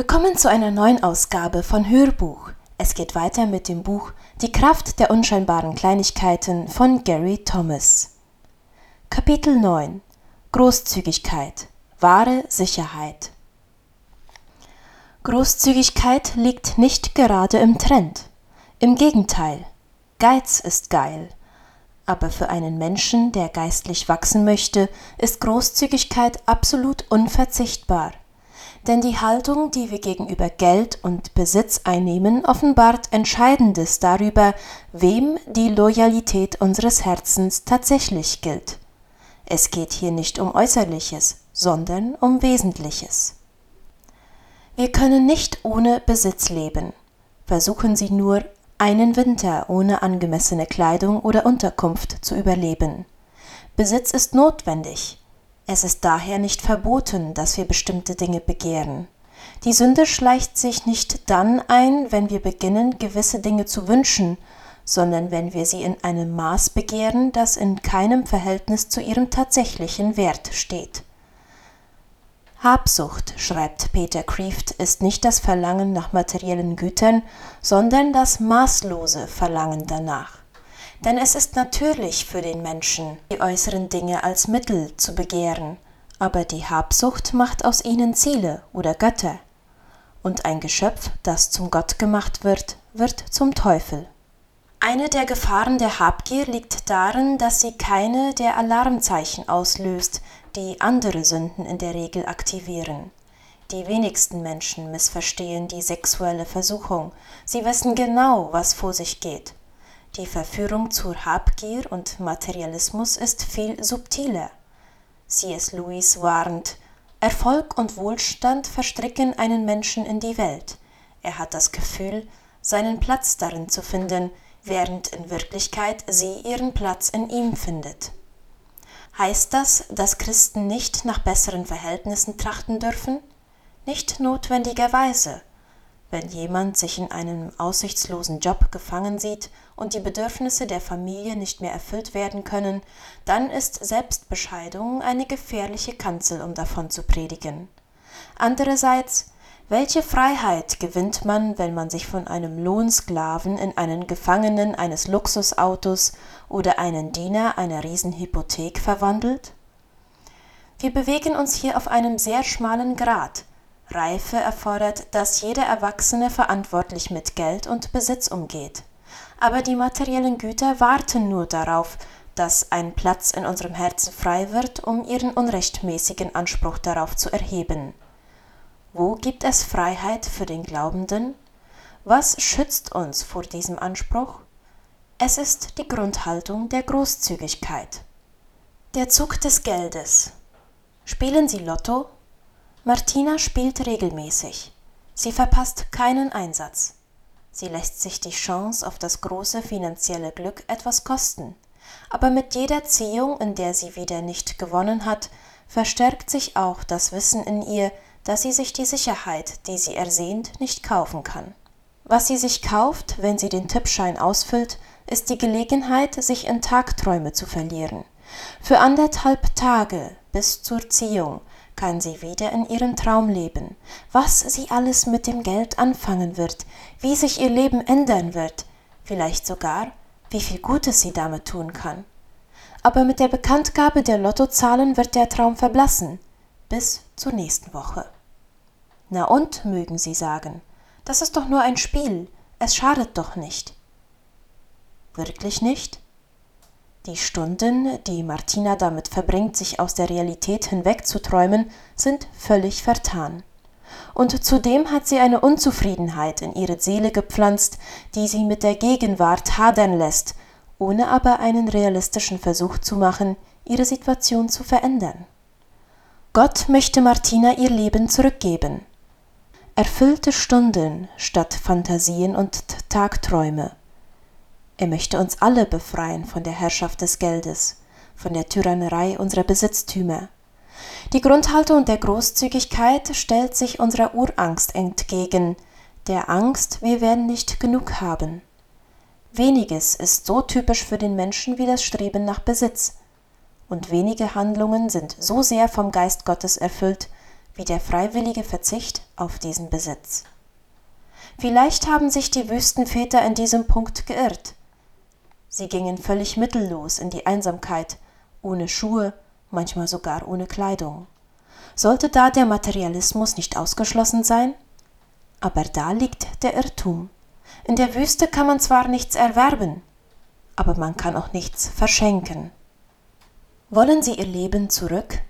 Willkommen zu einer neuen Ausgabe von Hörbuch. Es geht weiter mit dem Buch Die Kraft der unscheinbaren Kleinigkeiten von Gary Thomas. Kapitel 9 Großzügigkeit Wahre Sicherheit Großzügigkeit liegt nicht gerade im Trend. Im Gegenteil, Geiz ist geil. Aber für einen Menschen, der geistlich wachsen möchte, ist Großzügigkeit absolut unverzichtbar. Denn die Haltung, die wir gegenüber Geld und Besitz einnehmen, offenbart Entscheidendes darüber, wem die Loyalität unseres Herzens tatsächlich gilt. Es geht hier nicht um Äußerliches, sondern um Wesentliches. Wir können nicht ohne Besitz leben. Versuchen Sie nur, einen Winter ohne angemessene Kleidung oder Unterkunft zu überleben. Besitz ist notwendig. Es ist daher nicht verboten, dass wir bestimmte Dinge begehren. Die Sünde schleicht sich nicht dann ein, wenn wir beginnen, gewisse Dinge zu wünschen, sondern wenn wir sie in einem Maß begehren, das in keinem Verhältnis zu ihrem tatsächlichen Wert steht. Habsucht, schreibt Peter Kreeft, ist nicht das Verlangen nach materiellen Gütern, sondern das maßlose Verlangen danach. Denn es ist natürlich für den Menschen, die äußeren Dinge als Mittel zu begehren, aber die Habsucht macht aus ihnen Ziele oder Götter. Und ein Geschöpf, das zum Gott gemacht wird, wird zum Teufel. Eine der Gefahren der Habgier liegt darin, dass sie keine der Alarmzeichen auslöst, die andere Sünden in der Regel aktivieren. Die wenigsten Menschen missverstehen die sexuelle Versuchung. Sie wissen genau, was vor sich geht. Die Verführung zur Habgier und Materialismus ist viel subtiler. C.S. Lewis warnt, Erfolg und Wohlstand verstricken einen Menschen in die Welt. Er hat das Gefühl, seinen Platz darin zu finden, während in Wirklichkeit sie ihren Platz in ihm findet. Heißt das, dass Christen nicht nach besseren Verhältnissen trachten dürfen? Nicht notwendigerweise. Wenn jemand sich in einem aussichtslosen Job gefangen sieht und die Bedürfnisse der Familie nicht mehr erfüllt werden können, dann ist Selbstbescheidung eine gefährliche Kanzel, um davon zu predigen. Andererseits welche Freiheit gewinnt man, wenn man sich von einem Lohnsklaven in einen Gefangenen eines Luxusautos oder einen Diener einer Riesenhypothek verwandelt? Wir bewegen uns hier auf einem sehr schmalen Grat. Reife erfordert, dass jeder Erwachsene verantwortlich mit Geld und Besitz umgeht. Aber die materiellen Güter warten nur darauf, dass ein Platz in unserem Herzen frei wird, um ihren unrechtmäßigen Anspruch darauf zu erheben. Wo gibt es Freiheit für den Glaubenden? Was schützt uns vor diesem Anspruch? Es ist die Grundhaltung der Großzügigkeit. Der Zug des Geldes. Spielen Sie Lotto? Martina spielt regelmäßig. Sie verpasst keinen Einsatz. Sie lässt sich die Chance auf das große finanzielle Glück etwas kosten. Aber mit jeder Ziehung, in der sie wieder nicht gewonnen hat, verstärkt sich auch das Wissen in ihr, dass sie sich die Sicherheit, die sie ersehnt, nicht kaufen kann. Was sie sich kauft, wenn sie den Tippschein ausfüllt, ist die Gelegenheit, sich in Tagträume zu verlieren. Für anderthalb Tage bis zur Ziehung kann sie wieder in ihrem Traum leben, was sie alles mit dem Geld anfangen wird, wie sich ihr Leben ändern wird, vielleicht sogar, wie viel Gutes sie damit tun kann. Aber mit der Bekanntgabe der Lottozahlen wird der Traum verblassen, bis zur nächsten Woche. Na und, mögen Sie sagen, das ist doch nur ein Spiel, es schadet doch nicht. Wirklich nicht? Die Stunden, die Martina damit verbringt, sich aus der Realität hinwegzuträumen, sind völlig vertan. Und zudem hat sie eine Unzufriedenheit in ihre Seele gepflanzt, die sie mit der Gegenwart hadern lässt, ohne aber einen realistischen Versuch zu machen, ihre Situation zu verändern. Gott möchte Martina ihr Leben zurückgeben. Erfüllte Stunden statt Fantasien und Tagträume. Er möchte uns alle befreien von der Herrschaft des Geldes, von der Tyrannerei unserer Besitztümer. Die Grundhaltung der Großzügigkeit stellt sich unserer Urangst entgegen, der Angst, wir werden nicht genug haben. Weniges ist so typisch für den Menschen wie das Streben nach Besitz, und wenige Handlungen sind so sehr vom Geist Gottes erfüllt, wie der freiwillige Verzicht auf diesen Besitz. Vielleicht haben sich die Wüstenväter in diesem Punkt geirrt. Sie gingen völlig mittellos in die Einsamkeit, ohne Schuhe, manchmal sogar ohne Kleidung. Sollte da der Materialismus nicht ausgeschlossen sein? Aber da liegt der Irrtum. In der Wüste kann man zwar nichts erwerben, aber man kann auch nichts verschenken. Wollen Sie Ihr Leben zurück?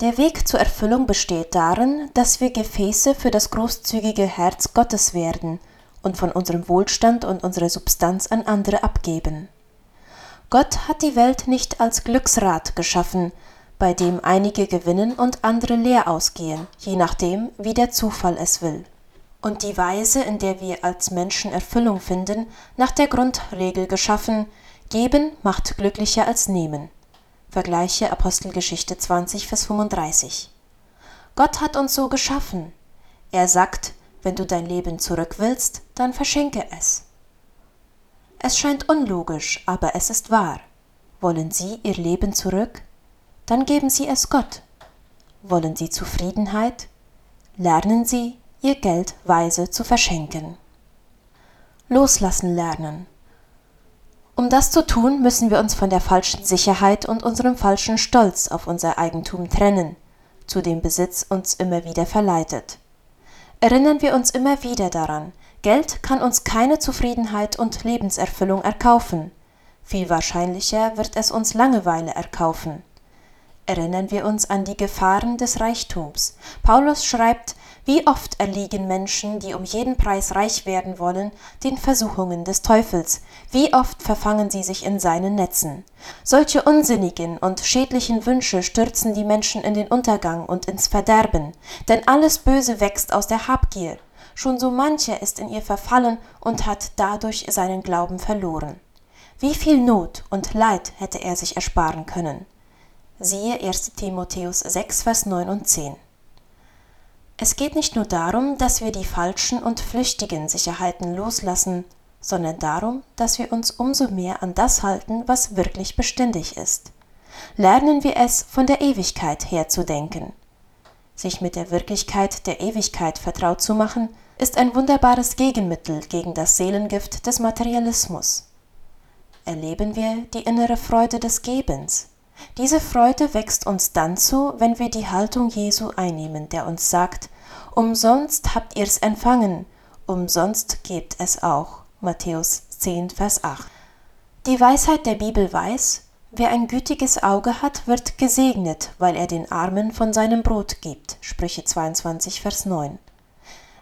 Der Weg zur Erfüllung besteht darin, dass wir Gefäße für das großzügige Herz Gottes werden und von unserem Wohlstand und unserer Substanz an andere abgeben. Gott hat die Welt nicht als Glücksrad geschaffen, bei dem einige gewinnen und andere leer ausgehen, je nachdem, wie der Zufall es will. Und die Weise, in der wir als Menschen Erfüllung finden, nach der Grundregel geschaffen, geben macht glücklicher als nehmen. Vergleiche Apostelgeschichte 20, Vers 35. Gott hat uns so geschaffen. Er sagt, wenn du dein Leben zurück willst, dann verschenke es. Es scheint unlogisch, aber es ist wahr. Wollen Sie Ihr Leben zurück? Dann geben Sie es Gott. Wollen Sie Zufriedenheit? Lernen Sie, Ihr Geld weise zu verschenken. Loslassen lernen. Um das zu tun, müssen wir uns von der falschen Sicherheit und unserem falschen Stolz auf unser Eigentum trennen, zu dem Besitz uns immer wieder verleitet. Erinnern wir uns immer wieder daran, Geld kann uns keine Zufriedenheit und Lebenserfüllung erkaufen. Viel wahrscheinlicher wird es uns Langeweile erkaufen. Erinnern wir uns an die Gefahren des Reichtums. Paulus schreibt, wie oft erliegen Menschen, die um jeden Preis reich werden wollen, den Versuchungen des Teufels, wie oft verfangen sie sich in seinen Netzen. Solche unsinnigen und schädlichen Wünsche stürzen die Menschen in den Untergang und ins Verderben, denn alles Böse wächst aus der Habgier. Schon so mancher ist in ihr verfallen und hat dadurch seinen Glauben verloren. Wie viel Not und Leid hätte er sich ersparen können. Siehe 1. Timotheus 6, Vers 9 und 10. Es geht nicht nur darum, dass wir die falschen und flüchtigen Sicherheiten loslassen, sondern darum, dass wir uns umso mehr an das halten, was wirklich beständig ist. Lernen wir es, von der Ewigkeit her zu denken. Sich mit der Wirklichkeit der Ewigkeit vertraut zu machen, ist ein wunderbares Gegenmittel gegen das Seelengift des Materialismus. Erleben wir die innere Freude des Gebens, diese Freude wächst uns dann zu, wenn wir die Haltung Jesu einnehmen, der uns sagt, umsonst habt ihr's empfangen, umsonst gebt es auch. Matthäus 10, Vers 8. Die Weisheit der Bibel weiß, wer ein gütiges Auge hat, wird gesegnet, weil er den Armen von seinem Brot gibt. Sprüche 22, Vers 9.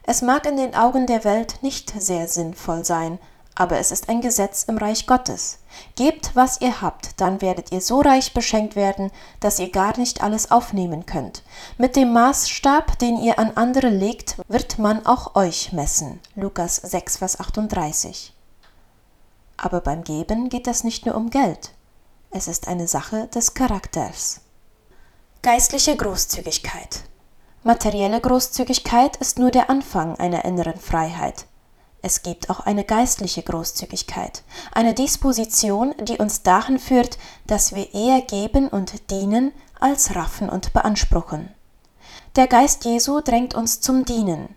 Es mag in den Augen der Welt nicht sehr sinnvoll sein, aber es ist ein Gesetz im Reich Gottes. Gebt, was ihr habt, dann werdet ihr so reich beschenkt werden, dass ihr gar nicht alles aufnehmen könnt. Mit dem Maßstab, den ihr an andere legt, wird man auch euch messen. Lukas 6, Vers 38. Aber beim Geben geht es nicht nur um Geld. Es ist eine Sache des Charakters. Geistliche Großzügigkeit. Materielle Großzügigkeit ist nur der Anfang einer inneren Freiheit. Es gibt auch eine geistliche Großzügigkeit, eine Disposition, die uns dahin führt, dass wir eher geben und dienen, als raffen und beanspruchen. Der Geist Jesu drängt uns zum Dienen,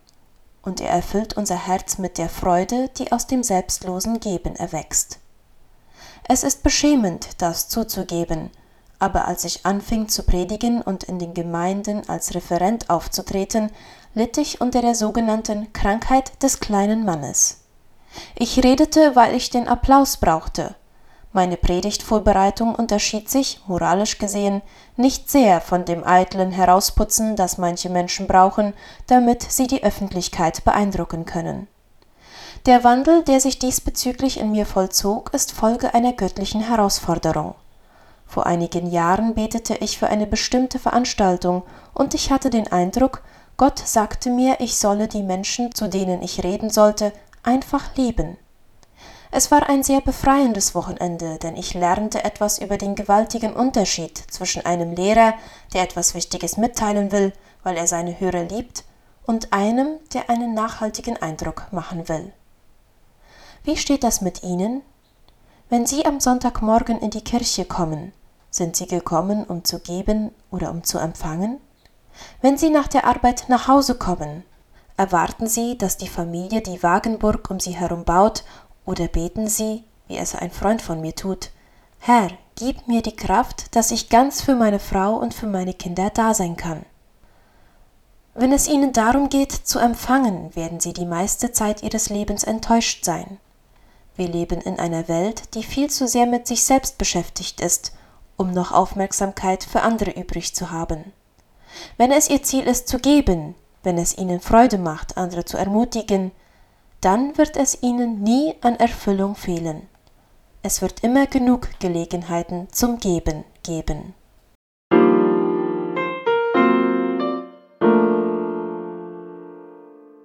und er erfüllt unser Herz mit der Freude, die aus dem selbstlosen Geben erwächst. Es ist beschämend, das zuzugeben, aber als ich anfing zu predigen und in den Gemeinden als Referent aufzutreten, litt ich unter der sogenannten Krankheit des kleinen Mannes. Ich redete, weil ich den Applaus brauchte. Meine Predigtvorbereitung unterschied sich, moralisch gesehen, nicht sehr von dem eitlen Herausputzen, das manche Menschen brauchen, damit sie die Öffentlichkeit beeindrucken können. Der Wandel, der sich diesbezüglich in mir vollzog, ist Folge einer göttlichen Herausforderung. Vor einigen Jahren betete ich für eine bestimmte Veranstaltung, und ich hatte den Eindruck, Gott sagte mir, ich solle die Menschen, zu denen ich reden sollte, einfach lieben. Es war ein sehr befreiendes Wochenende, denn ich lernte etwas über den gewaltigen Unterschied zwischen einem Lehrer, der etwas Wichtiges mitteilen will, weil er seine Hörer liebt, und einem, der einen nachhaltigen Eindruck machen will. Wie steht das mit Ihnen? Wenn Sie am Sonntagmorgen in die Kirche kommen, sind Sie gekommen, um zu geben oder um zu empfangen? Wenn Sie nach der Arbeit nach Hause kommen, erwarten Sie, dass die Familie die Wagenburg um Sie herum baut, oder beten Sie, wie es ein Freund von mir tut, Herr, gib mir die Kraft, dass ich ganz für meine Frau und für meine Kinder da sein kann. Wenn es Ihnen darum geht, zu empfangen, werden Sie die meiste Zeit Ihres Lebens enttäuscht sein. Wir leben in einer Welt, die viel zu sehr mit sich selbst beschäftigt ist, um noch Aufmerksamkeit für andere übrig zu haben. Wenn es Ihr Ziel ist zu geben, wenn es Ihnen Freude macht, andere zu ermutigen, dann wird es Ihnen nie an Erfüllung fehlen. Es wird immer genug Gelegenheiten zum Geben geben.